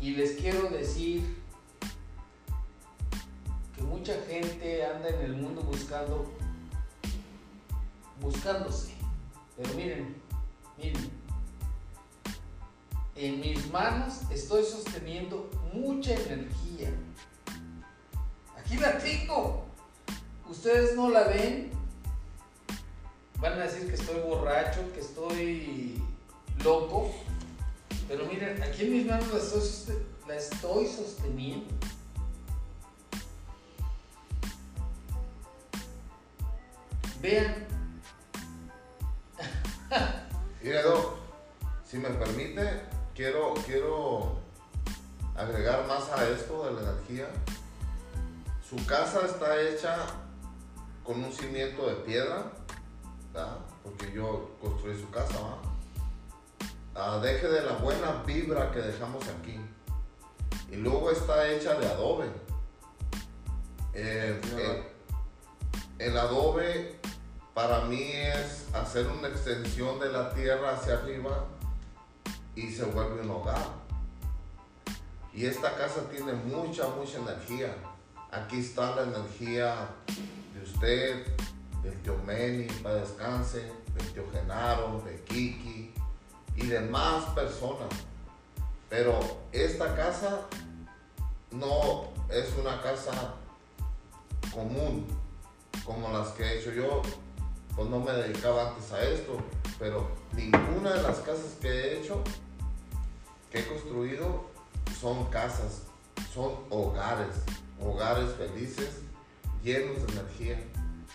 Y les quiero decir que mucha gente anda en el mundo buscando, buscándose. Pero miren, miren, en mis manos estoy sosteniendo mucha energía. Aquí la tengo. Ustedes no la ven. Van a decir que estoy borracho, que estoy loco. Pero miren, aquí en mis manos la estoy, la estoy sosteniendo. Vean. Mira, si me permite, quiero, quiero agregar más a esto de la energía. Su casa está hecha con un cimiento de piedra, porque yo construí su casa. Ah, deje de la buena vibra que dejamos aquí. Y luego está hecha de adobe. Eh, eh, el adobe para mí es hacer una extensión de la tierra hacia arriba y se vuelve un hogar. Y esta casa tiene mucha, mucha energía. Aquí está la energía de usted, del tío Meni, para descanse, del tío Genaro, de Kiki y de más personas. Pero esta casa no es una casa común como las que he hecho yo. Pues no me dedicaba antes a esto, pero ninguna de las casas que he hecho, que he construido, son casas, son hogares, hogares felices, llenos de energía.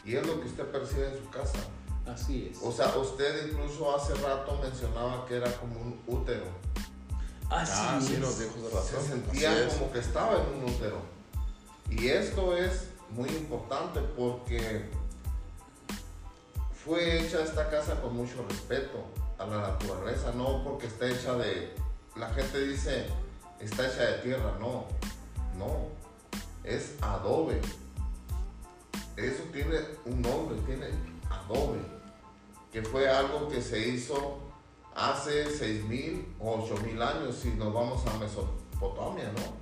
Y es lo que usted percibe en su casa. Así es. O sea, usted incluso hace rato mencionaba que era como un útero. Así ah, sí, nos dijo de razón. Se sentía como que estaba en un útero. Y esto es muy importante porque fue hecha esta casa con mucho respeto a la naturaleza, no porque está hecha de, la gente dice, está hecha de tierra, no, no, es adobe. Eso tiene un nombre, tiene adobe, que fue algo que se hizo hace 6.000 o 8.000 años si nos vamos a Mesopotamia, ¿no?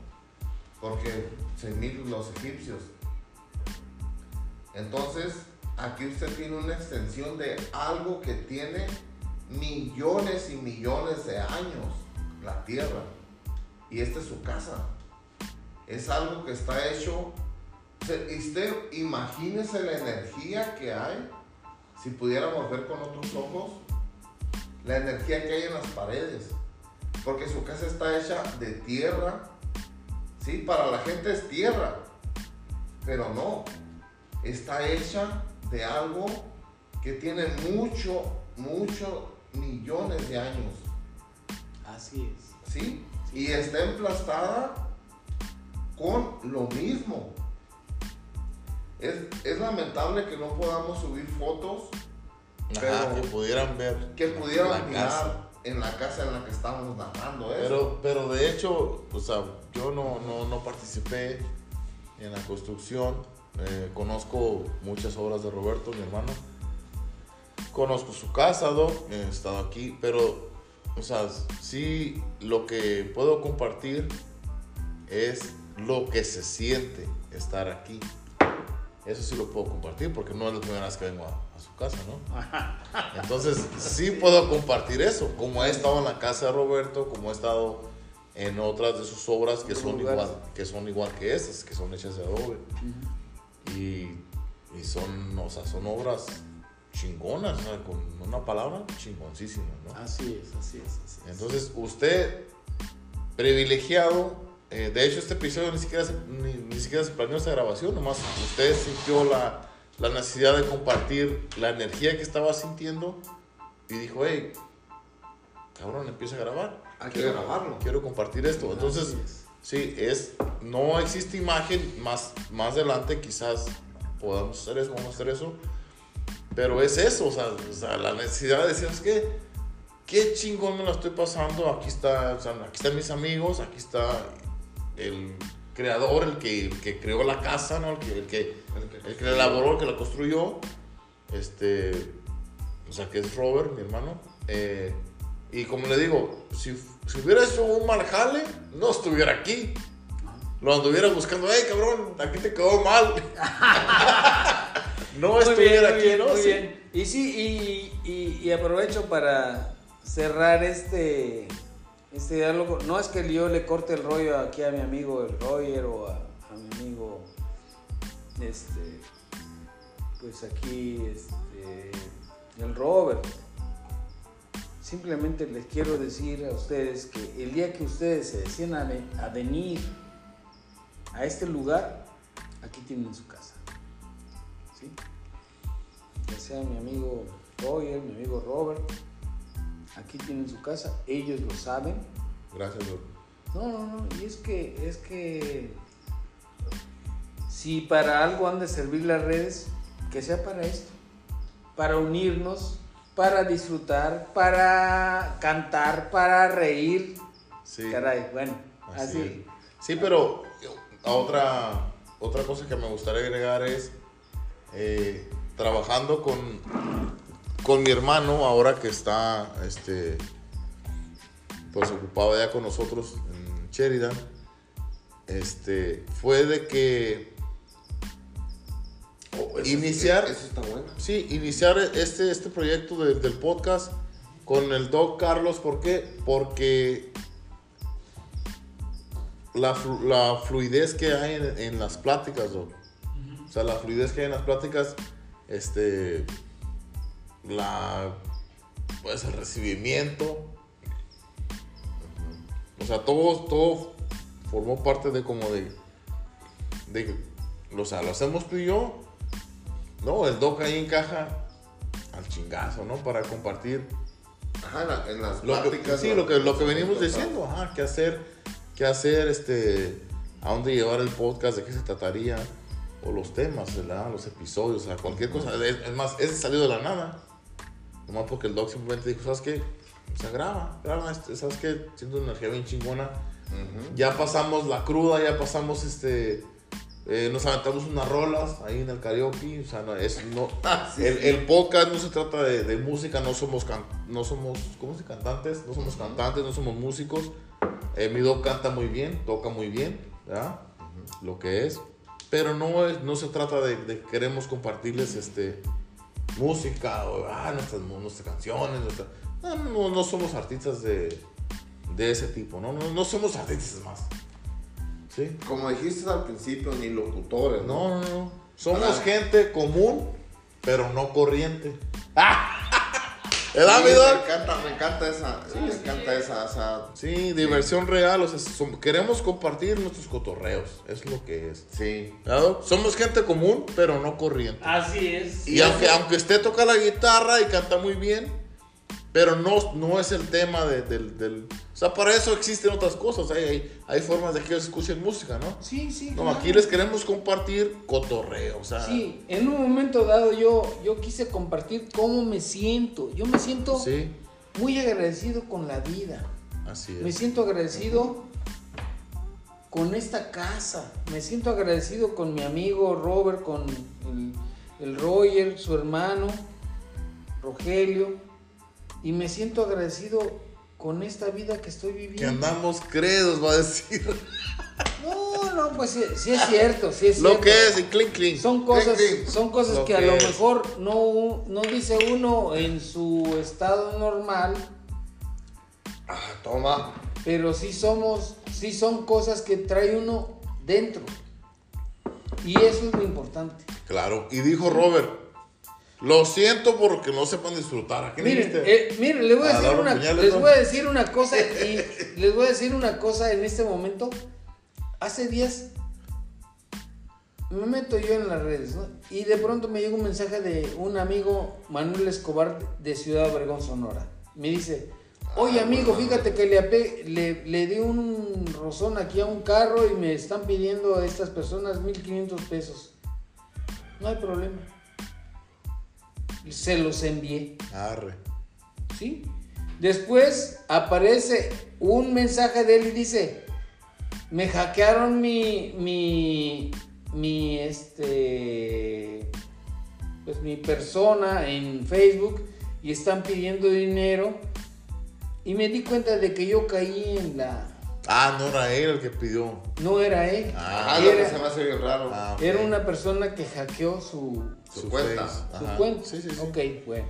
Porque 6.000 los egipcios. Entonces, aquí usted tiene una extensión de algo que tiene millones y millones de años, la tierra. Y esta es su casa. Es algo que está hecho. Usted imagínese la energía que hay, si pudiéramos ver con otros ojos, la energía que hay en las paredes. Porque su casa está hecha de tierra. Sí, para la gente es tierra. Pero no, está hecha de algo que tiene mucho, muchos millones de años. Así es. ¿Sí? Y está emplastada con lo mismo. Es, lamentable que no podamos subir fotos. que pudieran ver. Que pudieran mirar en la casa en la que estamos narrando eso. Pero, pero de hecho, o sea, yo no, no, no participé en la construcción eh, conozco muchas obras de Roberto, mi hermano. Conozco su casa, He estado aquí, pero, o sea, sí lo que puedo compartir es lo que se siente estar aquí. Eso sí lo puedo compartir porque no es la primera vez que vengo a, su casa, ¿no? Entonces, sí puedo compartir eso. Como he estado en la casa de Roberto, como he estado en otras de sus obras que son igual que son igual que estas, que son hechas de adobe. Y, y son, o sea, son obras chingonas, con una palabra chingoncísima, ¿no? Así es, así es. Entonces, usted, privilegiado, eh, de hecho este episodio ni siquiera, se, ni, siquiera se planeó esta grabación, nomás usted sintió la, la, necesidad de compartir la energía que estaba sintiendo y dijo, hey, cabrón, empieza a grabar. Hay que grabarlo. Quiero compartir esto. Entonces, Sí, es, no existe imagen, más, más adelante quizás podamos hacer eso, vamos a hacer eso, pero es eso, o sea, la necesidad de decir, es que, qué chingón me lo estoy pasando, aquí, está, aquí están mis amigos, aquí está el creador, el que, que creó la casa, ¿no? el, que, el, que, el, que, la elaboró, el que la construyó, este, o sea, que es Robert, mi hermano, eh, Y como le digo, si, si hubiera hecho un mal jale, no estuviera aquí. Lo anduviera buscando, hey cabrón, aquí te quedó mal. no Muy estuviera aquí, bien, ¿no? muy Sí. bien. Y sí, y, y- y aprovecho para cerrar este, este diálogo. No es que yo le corte el rollo aquí a mi amigo el Roger o a, mi amigo, este, pues aquí, este, el Robert. Simplemente les quiero decir a ustedes que el día que ustedes se ve- a venir a este lugar, aquí tienen su casa. ¿sí? Ya sea mi amigo Roger, mi amigo Robert, aquí tienen su casa, ellos lo saben. Gracias, Doc. No, no, no, y es que, es que si para algo han de servir las redes, que sea para esto, para unirnos, para disfrutar, para cantar, para reír. Sí. Caray, bueno, Así así. Sí, pero a otra, otra cosa que me gustaría agregar es eh, trabajando con, con mi hermano ahora que está este, pues ocupado ya con nosotros en Sheridan. Este, fue de que Oh, eso- Iniciar- Eso está bueno. Sí, iniciar este, este proyecto de- del podcast con el Doc Carlos. ¿Por qué? Porque la, flu- la fluidez que hay en, en las pláticas, Doc. O sea, la fluidez que hay en las pláticas, este, la, pues el recibimiento. O sea, todo, todo formó parte de como de, de, o sea, lo hacemos tú y yo, no, el doc ahí encaja al chingazo, ¿no? Para compartir Ajá, en, la- en las lo que, sí, lo que, lo que venimos diciendo, ajá, qué hacer, qué hacer, este, a dónde llevar el podcast, de qué se trataría, o los temas, ¿verdad? Los episodios, o sea, cualquier cosa. Es más, ese salió de la nada. Nomás porque el doc simplemente dijo, ¿sabes qué? O sea, graba, graba, este, ¿sabes qué? Siento una energía bien chingona. Ya pasamos la cruda, ya pasamos este. eh, nos aventamos unas rolas ahí en el karaoke. O sea, no, es, no, el, el podcast no se trata de, de música, no somos, can- no somos, ¿cómo se cantantes? No somos cantantes, no somos músicos. Eh, mi doc canta muy bien, toca muy bien, ¿verdad? Lo que es. Pero no, es, no se trata de, de queremos compartirles este, música o ah, nuestras, nuestras canciones. nuestra- no, no, no somos artistas de, de ese tipo, ¿no? No, no somos artistas más. ¿Sí? Como dijiste al principio, ni locutores, ¿no? No, no, no. Somos gente común, pero no corriente. Sí, ¿Verdad, mi me encanta, me encanta esa, me encanta esa, esa, Sí, diversión real. O sea, queremos compartir nuestros cotorreos. Es lo que es. sí. ¿Verdad, doc? Somos gente común, pero no corriente. Así es. Y aunque, aunque usted toca la guitarra y canta muy bien, pero no, no es el tema de- del, del... O sea, para eso existen otras cosas. Hay, hay, hay formas de que ellos escuchen música, ¿no? Sí, sí. No, claro. aquí les queremos compartir cotorreo. O sea, Sí, en un momento dado yo, yo quise compartir cómo me siento. Yo me siento sí, muy agradecido con la vida. así Me es. siento agradecido con esta casa. Me siento agradecido con mi amigo Robert, con el, el Roger, su hermano, Rogelio. Y me siento agradecido con esta vida que estoy viviendo. Que andamos credos, va a decir. No, no, pues sí, sí es cierto, sí es Lo cierto. que es, y clink, clink. Son cosas, Clink, clink. son cosas Lo que a que lo es. mejor no, no dice uno en su estado normal, Ah, toma. pero sí somos, sí son cosas que trae uno dentro. Y eso es lo importante. Claro, y dijo Robert, lo siento porque no sepan disfrutar. ¿A qué Miren, eh, miren, les voy a A decir una, Puñales, les voy a decir una cosa y les voy a decir una cosa en este momento. Hace días me meto yo en las redes, ¿no? Y de pronto me llega un mensaje de un amigo, Manuel Escobar, de Ciudad Obregón, Sonora. Me dice, oye Ah, amigo, bueno. fíjate que le, ape- le, le di un rozón aquí a un carro y me están pidiendo a estas personas 1.500 pesos. No hay problema. Se los envié. Arre. ¿Sí? Después aparece un mensaje de él y dice, me hackearon mi, mi, mi, este, pues mi persona en Facebook y están pidiendo dinero y me di cuenta de que yo caí en la... Ah, no era él el que pidió. No era él. Ah, Ah, lo que era, se me hace bien raro. Ah, era una persona que hackeó su, Su cuenta. face. su Ajá. cuenta. Sí, sí, sí. Ok, bueno.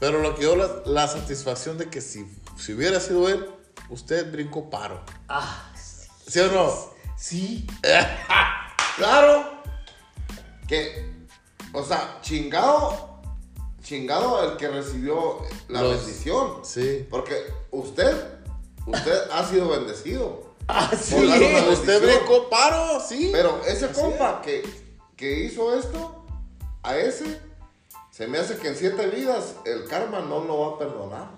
Pero lo que dio la, la satisfacción de que si, si hubiera sido él, usted brincó paro. Ah, ¿Sí o no? sí. Claro que, o sea, chingado, chingado el que recibió la Los- bendición. Sí. Porque usted, usted ha sido bendecido. Así una es. Usted brincó paro, sí. Pero ese Así compa que, que hizo esto, a ese, se me hace que en siete vidas el karma no lo va a perdonar.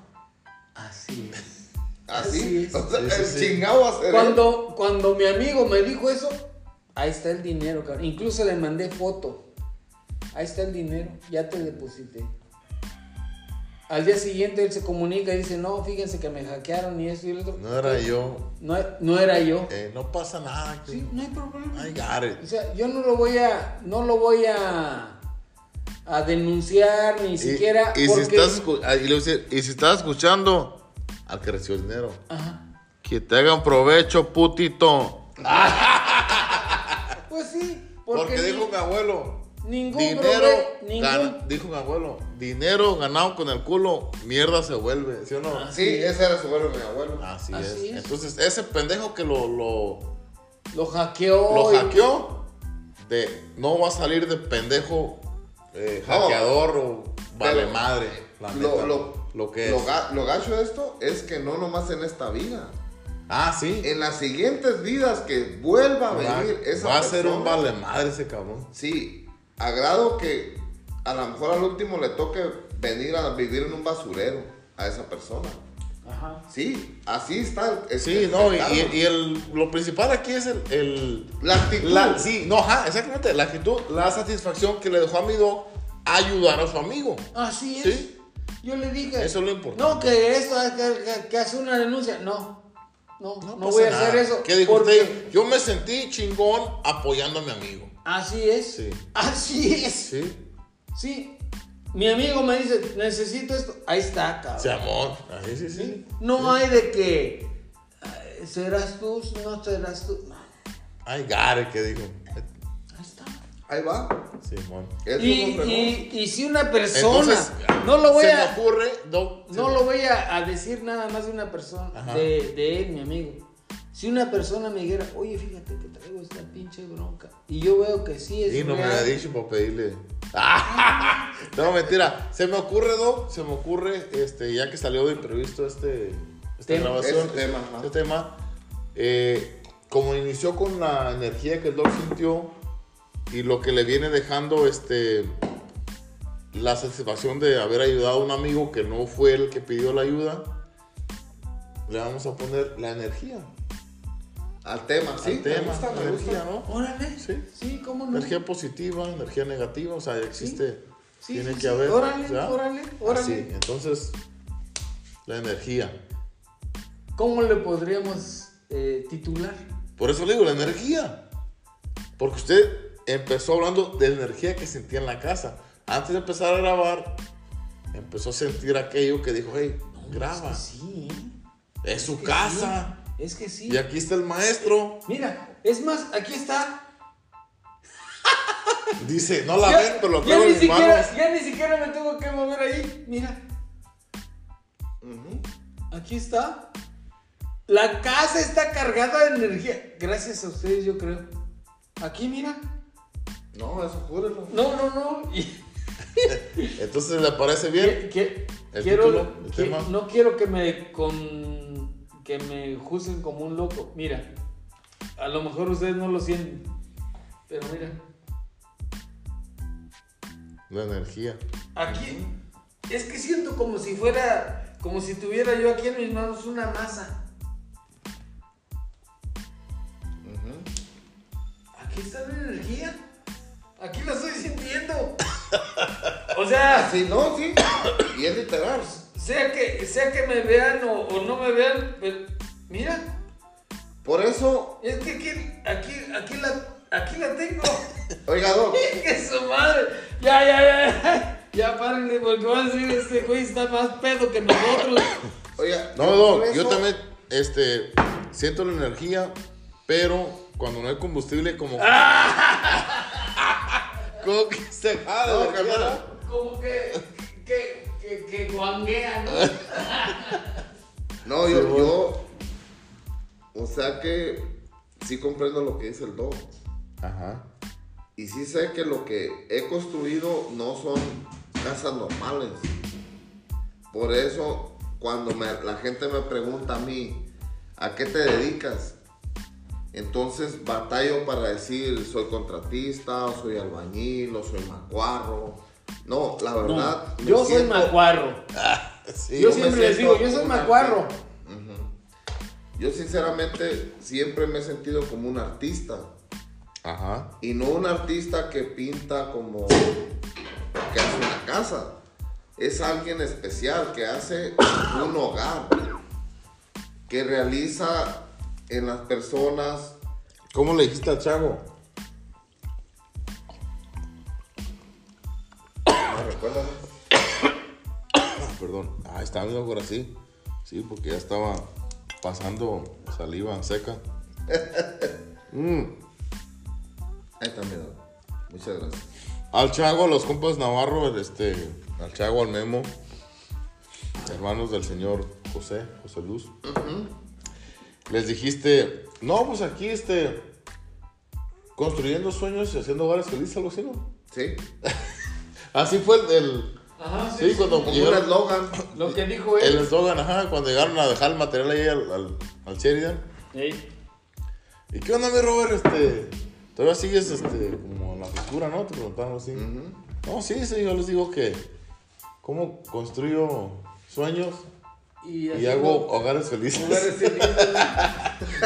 Así es. Así, es. o sea, Sí, sí, el sí. chingado va a ser él. Cuando, cuando mi amigo me dijo eso, ahí está el dinero, cabrón. Incluso le mandé foto. Ahí está el dinero, ya te deposité. Al día siguiente él se comunica y dice, no, fíjense que me hackearon y esto y lo otro. No era yo. No, no era yo. Eh, no pasa nada. que- Sí, no hay problema. I got it. O sea, yo no lo voy a, no lo voy a, a denunciar ni siquiera y, porque... si estás, ah, y si estás escuchando al que recibió el dinero, Ajá. que te hagan provecho, putito. Pues sí, porque, Porque dijo mi abuelo, ningún dinero, ningún dijo mi abuelo, dinero ganado con el culo, mierda se vuelve, ¿sí o no? Ah. Sí, ese era su abuelo, mi abuelo. Así, Así es. es. Entonces, ese pendejo que lo, lo, lo hackeó. lo y- hackeó, de, no va a salir de pendejo eh, No. hackeador o vale madre. La Lo, neta, lo, lo que es. lo ga- lo gacho de esto es que no nomás en esta vida. ah, sí. En las siguientes vidas que vuelva a va, venir esa va a ser un vale madre ese cabrón. Sí, a grado que a lo mejor al último le toque venir a vivir en un basurero a esa persona. Ajá. Sí, así está. el- Sí, el- no, y, el karma. y- y el, lo principal aquí es el, el- La actitud. la- sí, no, ajá, exactamente, la actitud, la satisfacción que le dejó a mi dog ayudar a su amigo. Así es. Sí. Yo le dije. Eso es lo importante. No, que esto, que, que- que hace una denuncia. No. No, no, pasa voy a nada. hacer eso. ¿Qué dijo porque- usted? Yo me sentí chingón apoyando a mi amigo. Así es. Sí. Así es. Sí. Sí. Mi amigo me dice, necesito esto. Ahí está, cabrón. Se amor. Ahí sí, sí. No hay de que. "Ay, ¿Serás tú? No serás tú. No. Ay, Gare, que dijo. Ahí está. Ahí va. Simón. Es Y, y, y si una persona. Entonces, no lo voy se a. me ocurre, Doc, se No me- lo voy a, a decir nada más de una persona, Ajá. de, de él, mi amigo. Si una persona me dijera, oye, fíjate que traigo esta pinche bronca, y yo veo que sí es Y no me real, había dicho para pedirle. no, mentira. Se me ocurre, Doc, se me ocurre, este, ya que salió de imprevisto este, esta Tema. grabación, Ese tema, este tema, eh, como inició con la energía que el Doc sintió y lo que le viene dejando, este, la satisfacción de haber ayudado a un amigo que no fue el que pidió la ayuda, le vamos a poner la energía. Al tema, sí. al me tema, gusta, la me energía, gusta. ¿no? Órale, Sí. sí, cómo no. Energía positiva, energía negativa, o sea, existe, Sí, tiene sí, que sí. haber. Órale, ¿ya? órale, órale. Así, entonces, la energía. ¿Cómo le podríamos eh, titular? Por eso le digo, la energía. Porque usted empezó hablando de la energía que sentía en la casa. Antes de empezar a grabar, empezó a sentir aquello que dijo, hey, graba. Es que sí, ¿eh? Es su que casa. Es que sí. Y aquí está el maestro. Mira, es más, aquí está. Dice, no la Ya- ven, pero lo traigo en mis siquiera, manos. Ya ni siquiera me tengo que mover ahí. Mira, aquí está. La casa está cargada de energía. Gracias a ustedes, yo creo. Aquí, mira. No, eso júrelo. No, no, no. Entonces, ¿le parece bien? ¿El quiero, título? ¿El que- tema? no quiero que me con, que me juzguen como un loco. Mira, a lo mejor ustedes no lo sienten, pero mira, La energía. aquí es que siento como si fuera, como si tuviera yo aquí en mis manos una masa. Aquí está la energía. Aquí la estoy sintiendo. O sea, Sí, no, sí. Y es literal. Sea que, sea que me vean o, o no me vean, pues, mira, Por eso, es que aquí, aquí, aquí la, aquí la tengo. oiga, Doc, ¡Que su madre! Ya, ya, ya. Ya párenle, porque van a decir, este güey está más pedo que nosotros. Oiga, No, eso- yo también, este, siento la energía, pero cuando no hay combustible, como. como que se jala No. Como que, que, que, que guanguea, ¿no? Sí, yo, bueno. yo. O sea que sí comprendo lo que dice el Dog. Ajá. Y sí sé que lo que he construido no son casas normales. Por eso, cuando me- la gente me pregunta a mí, ¿a qué te dedicas? Entonces batallo para decir, soy contratista, o soy albañil, o soy macuarro. No, la verdad. yo soy siento- macuarro. Sí, Yo siempre les digo, yo soy macuarro. Yo sinceramente siempre me he sentido como un artista. Ajá. Y no un artista que pinta como que hace una casa. Es alguien especial que hace un hogar. Que realiza en las personas. ¿Cómo le dijiste al chavo? Estaba viendo ahora sí. Sí, porque ya estaba pasando saliva seca. Mm. Ahí está, mira. Muchas gracias. Al Chago, a los compas Navarro, este, al Chago, al Memo, hermanos del señor José, José Luz. Les dijiste, no, pues aquí, este, construyendo sueños y haciendo hogares felices, algo así, ¿no? ¿Sí? Así fue el, el- Ajá, sí, cuando Como un llegaron, eslogan. Lo que dijo el él. eslogan, ajá, cuando llegaron a dejar el material ahí al, al, al Sheridan. Ey. ¿Y qué onda, mi Robert? Este, todavía sigues, este, como en la pintura, ¿no? Te preguntaron así. No, sí, sí, yo les digo que, ¿cómo construyo sueños Y, y hago como- hogares felices? Lugares felices.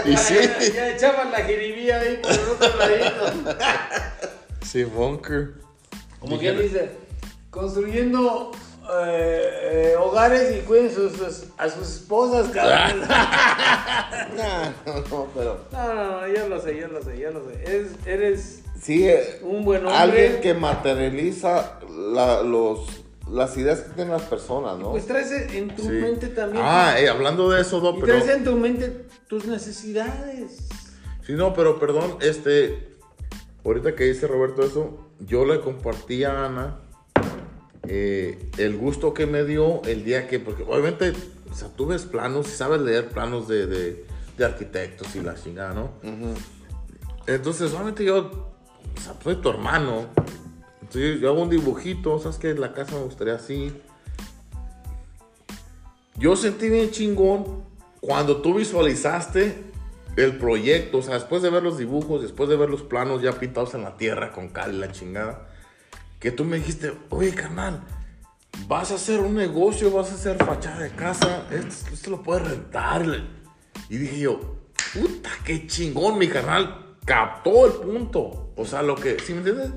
y sí, Ya, ya echaban la jiribía ahí por el otro ladito. sí, bunker. Como quien dice, construyendo eh, eh, hogares y cuiden sus- sus- a sus esposas, cabrón. No, no, pero. No, no, no, yo lo sé, yo lo sé, yo lo sé. Eres, eres Sí, eh, un buen hombre. alguien que materializa la- los, las ideas que tienen las personas, ¿no? Pues traes en tu Sí. mente también. Ah, hablando de eso, no, y pero... traes en tu mente tus necesidades. Sí, no, pero perdón, este, ahorita que dice Roberto eso, yo le compartí a Ana eh, el gusto que me dio el día que, porque obviamente, o sea, tú ves planos y sabes leer planos de, de, de arquitectos y la chingada, ¿no? Entonces, obviamente yo, o sea, soy tu hermano, entonces yo hago un dibujito, ¿sabes qué? La casa me gustaría así. Yo sentí bien chingón cuando tú visualizaste el proyecto, o sea, después de ver los dibujos, después de ver los planos ya pintados en la tierra con cal y la chingada, que tú me dijiste, oye, carnal, vas a hacer un negocio, vas a hacer fachada de casa, esto, esto lo puedes rentar. Y dije yo, puta, qué chingón, mi carnal, captó el punto. O sea, lo que, ¿sí me entiendes?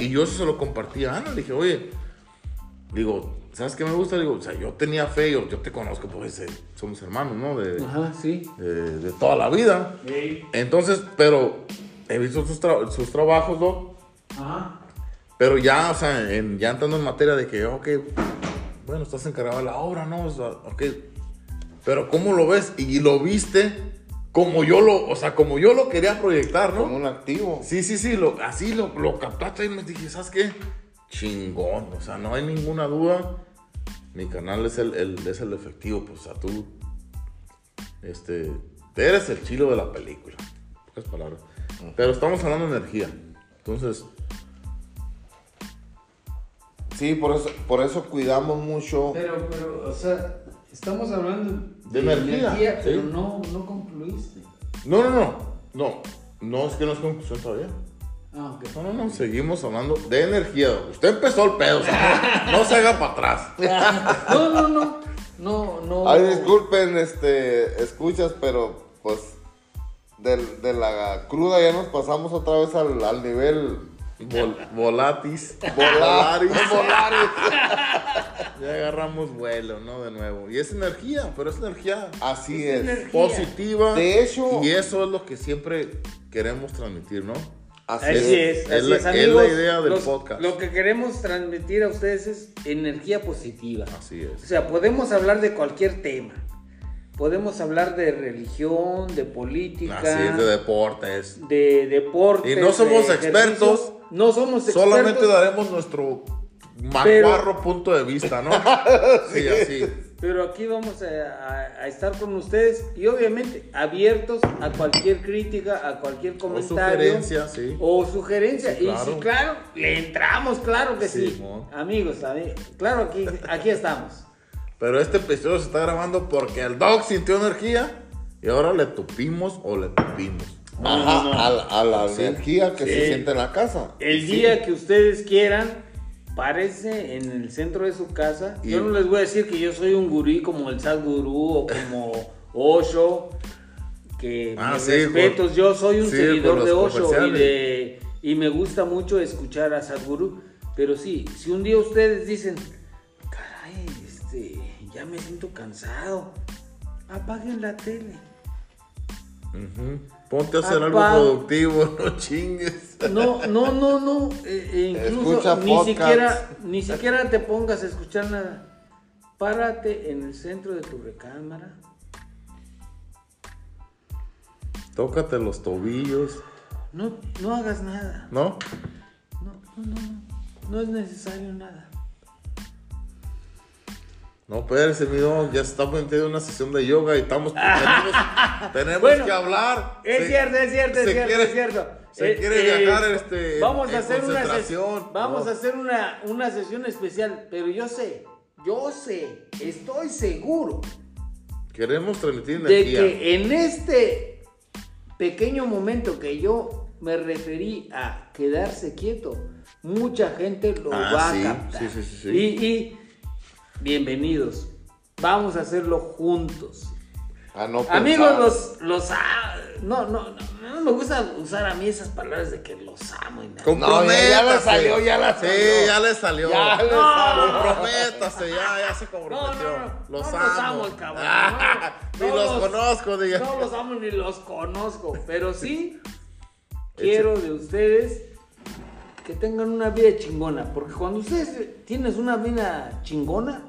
Y yo eso se lo compartí a Ana, le dije, oye, digo, ¿sabes qué me gusta? Digo, o sea, yo tenía fe, yo, yo te conozco, pues eh, somos hermanos, ¿no? De, Ajá, sí. de, de toda la vida. Ey. Entonces, pero he visto sus, tra- sus trabajos, ¿no? Ajá. Pero ya, o sea, en- ya entrando en materia de que, ok, bueno, estás encargado de la obra, ¿no? O sea, ok. Pero ¿cómo lo ves? Y lo viste como yo lo, o sea, como yo lo quería proyectar, Como ¿no? un activo. Sí, sí, sí, lo, así lo, lo captaste y me dije, ¿sabes qué? Chingón, o sea, no hay ninguna duda. Mi canal es el, el- es el efectivo, pues, o sea, tú, este, eres el chilo de la película. Pocas palabras. Pero estamos hablando de energía. Entonces, Sí, por eso, por eso cuidamos mucho. Pero, pero, o sea, estamos hablando De energía, pero sí. no, no concluiste. no, no, no, no, no es que no es conclusión todavía. Ah, ok. No, no, no, seguimos hablando de energía. Usted empezó el pedo, o sea, no, no se haga para atrás. No, no, no. No, no. Ay, disculpen, este, escuchas, pero pues del- de, la cruda ya nos pasamos otra vez al, al nivel Vol- volatis. volar. Ya agarramos vuelo, ¿no? De nuevo. Y es energía, pero es energía Así Es es. energía. positiva. De hecho- Y eso es lo que siempre queremos transmitir, ¿no? Así Así es. es, Es así la- es, la idea del Los- podcast. Lo que queremos transmitir a ustedes es energía positiva. Así O es. sea, podemos hablar de cualquier tema. Podemos hablar de religión, de política, Así es, de deportes. de deporte. Y no somos de expertos. No somos expertos. Solamente daremos nuestro macuarro punto de vista, ¿no? Sí, así. Pero aquí vamos a, a- a estar con ustedes y obviamente abiertos a cualquier crítica, a cualquier O comentario. sugerencia, sí. O sugerencia. Sí, Y claro. sí, claro, le entramos, claro que sí. Amigos, ami- claro, aquí, aquí estamos. Pero este episodio se está grabando porque el dog sintió energía y ahora le tupimos o le tupimos. Ajá, a la, a la Sí. energía que Sí. se siente en la casa. El Sí. día que ustedes quieran, párese en el centro de su casa. Y- Yo no les voy a decir que yo soy un gurí como el Sadhguru o como Osho, que Ah, mis sí, respetos, con- yo soy un sí, seguidor de Osho y, de, y me gusta mucho escuchar a Sadhguru. Pero sí, si un día ustedes dicen, caray, este, ya me siento cansado, apaguen la tele. Ujú. Ponte a hacer algo productivo, no chingues. No, no, no, no. eh, incluso Escucha ni siquiera, ni siquiera te pongas a escuchar nada. Párate en el centro de tu recámara. Tócate los tobillos, No, no hagas nada. ¿no? No, no, no, no. No es necesario nada. No, espérese, mi dog, ya metiendo en una sesión de yoga y estamos, tenemos, tenemos Bueno, que hablar. Es Se- cierto, es cierto, es cierto, quiere- es cierto. se Eh, quiere eh, viajar este, vamos a en hacer una ses- concentración, vamos ¿no? a hacer una, una sesión especial, pero yo sé, yo sé, estoy seguro Queremos transmitir de energía. que en este pequeño momento que yo me referí a quedarse quieto, mucha gente lo Ah, va sí, a captar. sí, sí, sí, sí. Y, y bienvenidos. Vamos a hacerlo juntos. A no Amigos, los, los a- no, no, no, no me gusta usar a mí esas palabras de que los amo y nada. No, ya- ya le salió, ya le Sí, salió. ya le salió. Ya le No. salió. Comprométase, ya, ya se comprometió. no, no, Los no amo. los amo, el cabrón. Ah, No, ni los, los- conozco, diga. No los amo ni los conozco, pero sí quiero de ustedes que tengan una vida chingona, porque cuando ustedes tienes una vida chingona,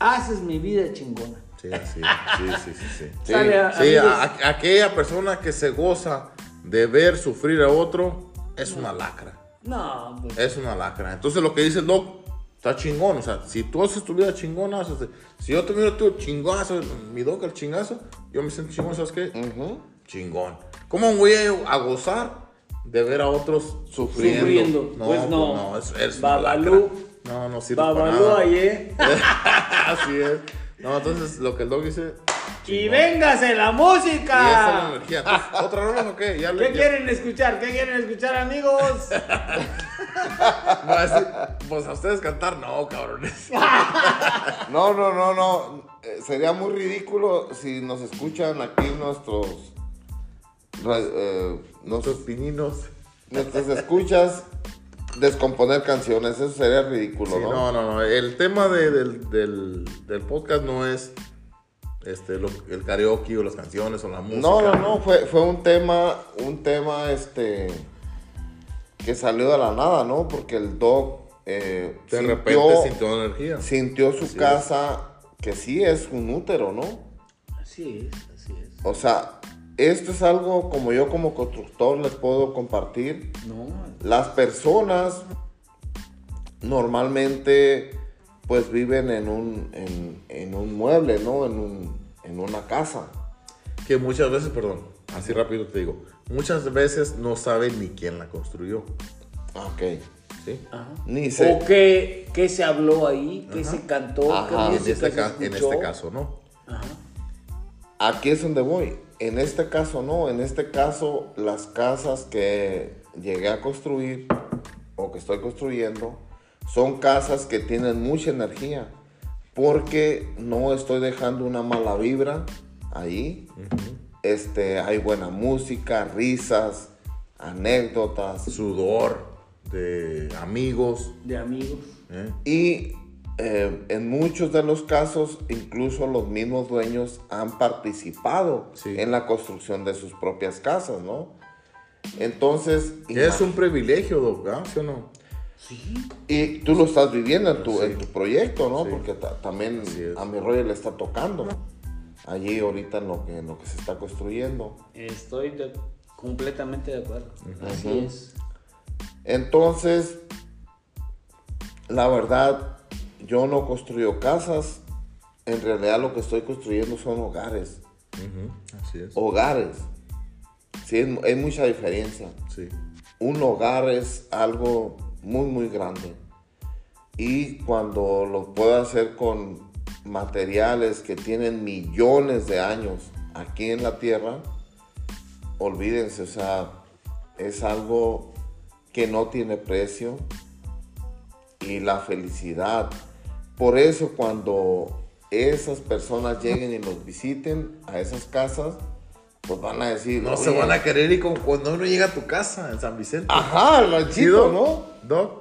haces mi vida chingona. Sí, sí, sí, sí, sí. sí. A- Sí, a- a- aquella persona que se goza de ver sufrir a otro es una lacra. No, pues, Es una lacra. Entonces lo que dice el doc está chingón. O sea, si tú haces tu vida chingona, haces- si yo te miro tú chingazo, mi doc el chingazo, yo me siento chingón, ¿sabes qué? Ujú. Chingón. ¿Cómo voy a, a gozar de ver a otros sufriendo? Sufriendo. Pues no. no, es, es una Babalú. No, no sirve para Babalú nada. ayer. Así es. No, entonces lo que el doc dice. Y véngase la Y esa es la música. energía. Entonces, ¿Otra rola o qué? Ya le- ¿Qué ya- quieren escuchar? ¿Qué quieren escuchar, amigos? Pues a ustedes cantar, no, cabrones. No, no, no, no. Eh, sería muy ridículo si nos escuchan aquí nuestros. eh, Nuestros nos- pininos. nuestras escuchas descomponer canciones. Eso sería ridículo, Sí, ¿no? no, no, no. El tema de- del, del, del podcast no es este, lo- el karaoke o las canciones o la música. No, no, no, fue, fue un tema, un tema este que salió de la nada, ¿no? Porque el doc eh, De sintió, repente sintió energía. sintió su Así casa, que sí es un útero, ¿no? Así es, así es. O sea, esto es algo como yo como constructor les puedo compartir. No, Las personas normalmente pues viven en un, en, en un mueble, ¿no? En, un, en una casa. Que muchas veces, perdón, así rápido te digo, muchas veces no saben ni quién la construyó. Ok. ¿Sí? Ajá. Ni se... O qué, qué se habló ahí, qué Ajá. se cantó, Ajá. qué En este, se ca- en este caso, ¿no? Ajá. Aquí es donde voy. En este caso no, en este caso las casas que llegué a construir o que estoy construyendo son casas que tienen mucha energía porque no estoy dejando una mala vibra ahí. Este, hay buena música, risas, anécdotas Sudor de amigos. De amigos. ¿eh? y eh, en muchos de los casos incluso los mismos dueños han participado Sí. en la construcción de sus propias casas, ¿no? Entonces, Es un privilegio, Doc, ¿ah? ¿sí o no? Sí. y tú lo estás viviendo en tu, Sí. en tu proyecto, ¿no? Sí. Porque ta- también a mi rollo le está tocando. Allí ahorita en lo que, en lo que se está construyendo. Estoy de- completamente de acuerdo. Así es. Entonces, la verdad, yo no construyo casas. En realidad lo que estoy construyendo son hogares. Ujú, Así es. Hogares. Sí, es- hay mucha diferencia. Sí. un hogar es algo muy, muy grande. Y cuando lo puedo hacer con materiales que tienen millones de años aquí en la tierra, olvídense, o sea, es algo que no tiene precio y la felicidad. Por eso cuando esas personas lleguen y los visiten a esas casas, pues van a decir, No se "Oye, van a querer ir como cuando uno llega a tu casa en San Vicente. Ajá, el ¿Sí, ranchito, Doc? ¿no? Doc.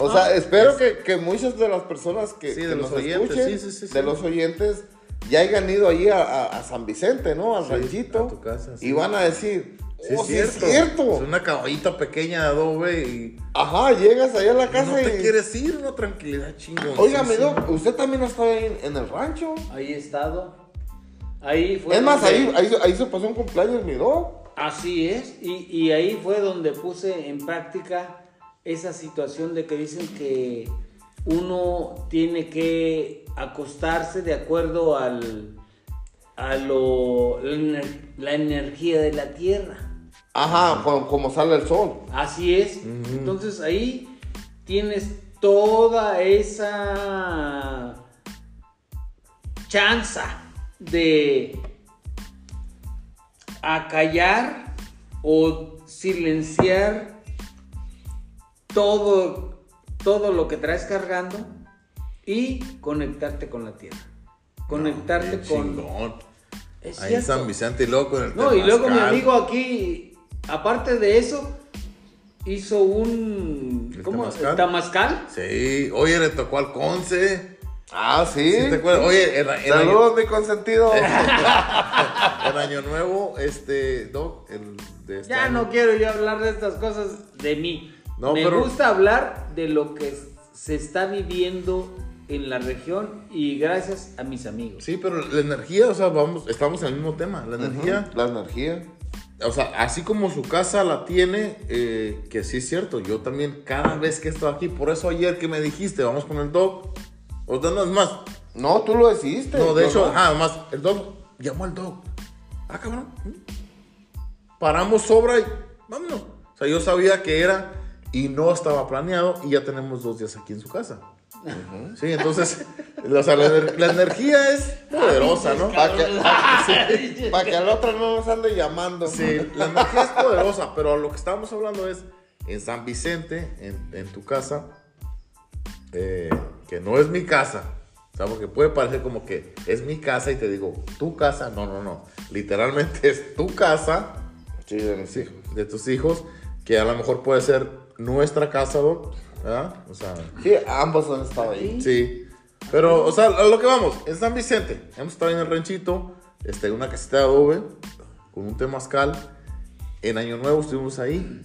O sea, espero que, que muchas de las personas que, Sí, que de los nos oyentes, escuchen, sí, sí, sí, de sí. los oyentes, ya hayan ido allí a, a- a San Vicente, ¿no? Al Sí, ranchito. a tu casa, sí. Y van a decir, Sí, "Oh, es sí cierto. es cierto. Es una caballita pequeña de adobe y, Ajá, llegas allá a la y casa no y... te quieres ir, una tranquilidad chingón. Óigame, Doc, usted también ha estado ahí en, en el rancho. Ahí he estado. Ahí fue. es más, donde- ahí, ahí, ahí se pasó un cumpleaños, mi Doc. Así es. Y, y ahí fue donde puse en práctica esa situación de que dicen que uno tiene que acostarse de acuerdo al, a lo, la, ener- la energía de la tierra. Ajá, como, como sale el sol. Así es. Entonces ahí tienes toda esa chanza de acallar o silenciar todo, todo lo que traes cargando y conectarte con la tierra. Conectarte con... chingón. Es Ahí cierto. San Vicente y luego con el No, y luego mi amigo aquí, aparte de eso, hizo un. ¿El ¿Cómo? temazcal? ¿Tamascal? Sí, oye, le tocó al Conce. Ah, sí. ¿Sí te acuerdas? Oye, en, en año, Saludos, mi consentido. en Año Nuevo, este, Doc, el de este Ya año- no quiero yo hablar de estas cosas de mí. No, Me pero- gusta hablar de lo que se está viviendo en la región y gracias a mis amigos. Sí, pero la energía, o sea, vamos, estamos en el mismo tema. La energía, La energía. o sea, así como su casa la tiene, eh, que sí es cierto, yo también cada vez que he estado aquí, por eso ayer que me dijiste, vamos con el Doc, o sea, no es más, No, tú lo decidiste. no, de hecho, no. ajá, además, el Doc llamó al Doc, ah, cabrón, paramos sobra y vámonos. O sea, yo sabía que era y no estaba planeado y ya tenemos dos días aquí en su casa. Sí, entonces, o sea, la, la energía es poderosa, ¿no? Para que, sí, pa' que al otro no nos ande llamando. Sí, la energía es poderosa, pero lo que estamos hablando es en San Vicente, en, en tu casa, eh, que no es mi casa. O sea, porque puede parecer como que es mi casa y te digo, tu casa. No, no, no. Literalmente es tu casa Sí, de mis hijos. de tus hijos, que a lo mejor puede ser nuestra casa, Doc, ¿verdad? O sea, Sí, ambos han estado ahí. Sí. Pero, o sea, a lo que vamos, en San Vicente, hemos estado en el ranchito, este, una casita de adobe, con un temazcal. En Año Nuevo estuvimos ahí.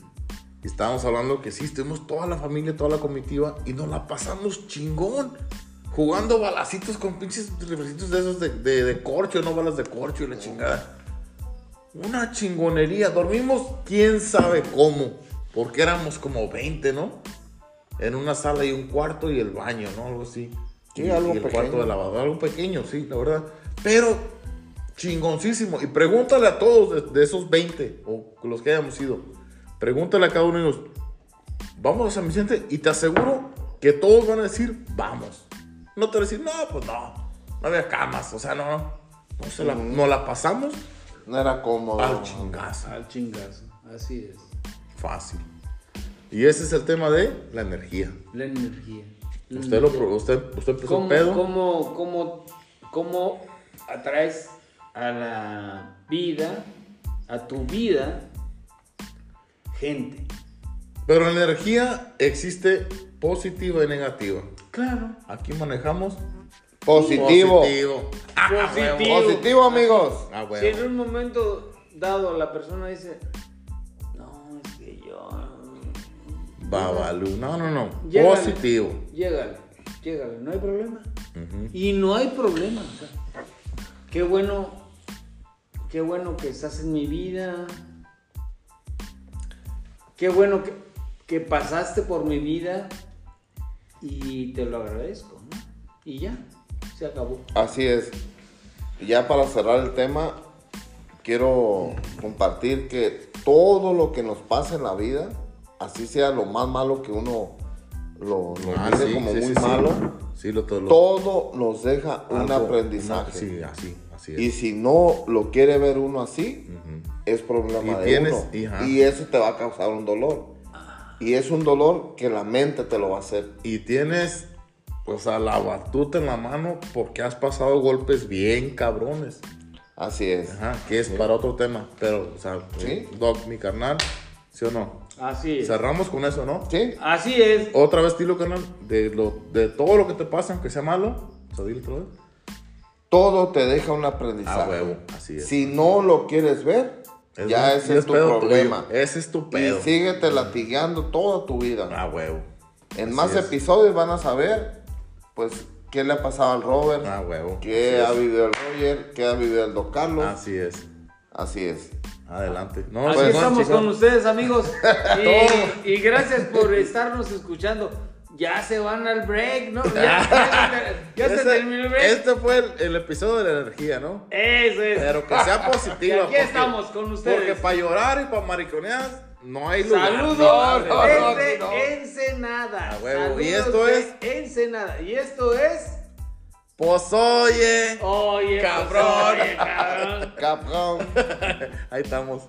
Estábamos hablando que sí, estuvimos toda la familia, toda la comitiva, y nos la pasamos chingón. Jugando balacitos con pinches riflecitos de esos de, de, de corcho, no balas de corcho y la chingada. Una chingonería. Dormimos quién sabe cómo. Porque éramos como 20, ¿no? En una sala y un cuarto y el baño, ¿no? Algo así. Sí, y, algo y el pequeño. cuarto de lavado. Algo pequeño, sí, la verdad. Pero chingoncísimo. Y pregúntale a todos de, de esos 20 o los que hayamos ido. Pregúntale a cada uno de ellos. Vamos a San Vicente y te aseguro que todos van a decir, vamos. No te van a decir, no, pues no. No había camas, o sea, no. No, se la, no la pasamos No era cómodo. al chingazo. Al chingazo, así es. Fácil. Y ese es el tema de la energía. La energía. La Usted, lo, energía. pro- usted, usted empezó el ¿Cómo, pedo. cómo, cómo, cómo atraes a la vida, a tu vida, gente? Pero la energía existe positiva y negativa. Claro. Aquí manejamos Positivo. positivo. Ah, Positivo. amigos. Ah, Si en un momento dado la persona dice, no, Babalú. No, no, no. Llégale. Positivo. Llégale, llégale, no hay problema. Y no hay problema. qué bueno, qué bueno que estás en mi vida. Qué bueno que, que pasaste por mi vida y te lo agradezco. ¿no? Y ya, se acabó. Así es. Ya para cerrar el tema, quiero compartir que todo lo que nos pasa en la vida, así sea lo más malo que uno lo, lo Ah, mire sí, como sí, muy sí, malo, Sí, lo, lo- todo nos deja un aprendizaje. Sí, así, así es. Y si no lo quiere ver uno así. Es problema Y de tienes- uno. y ajá. Y eso te va a causar un dolor. Y es un dolor que la mente te lo va a hacer. Y tienes, pues, a la batuta en la mano porque has pasado golpes bien cabrones. Así es. Ajá, que es para otro tema. Pero, o sea, Sí. Doc, mi carnal, ¿sí o no? Así es. Cerramos con eso, ¿no? ¿Sí? Así es. Otra vez, estilo canal, de, lo, de todo lo que te pasa, aunque sea malo, o sea, dilo otra vez. Todo te deja un aprendizaje. A huevo, así es. Si no lo quieres ver, Es ya un- ese es tu pedo problema. tuyo. Ese es tu Y síguete latigando toda tu vida. A huevo. en así más es. episodios van a saber, pues, qué le ha pasado al Robert, A huevo. qué así ha es. vivido el Roger, qué ha vivido el Don Carlos. Así es. Así es. Adelante. No, Así pues, estamos con ustedes, amigos. Y, y gracias por estarnos escuchando. Ya se van al break, ¿no? Ya, ya se, ya se terminó el break. Este fue el, el episodio de la energía, ¿no? Eso es. Pero que sea Y positiva. aquí estamos con ustedes. Porque para llorar y para mariconear no hay lugar. Saludos No, no, desde no. Ensenada. A huevo. Saludos Y esto es- Ensenada. Y esto es. Pues oye. Oye, pues, Cabrón. oye, cabrón. Cabrón. Ahí estamos.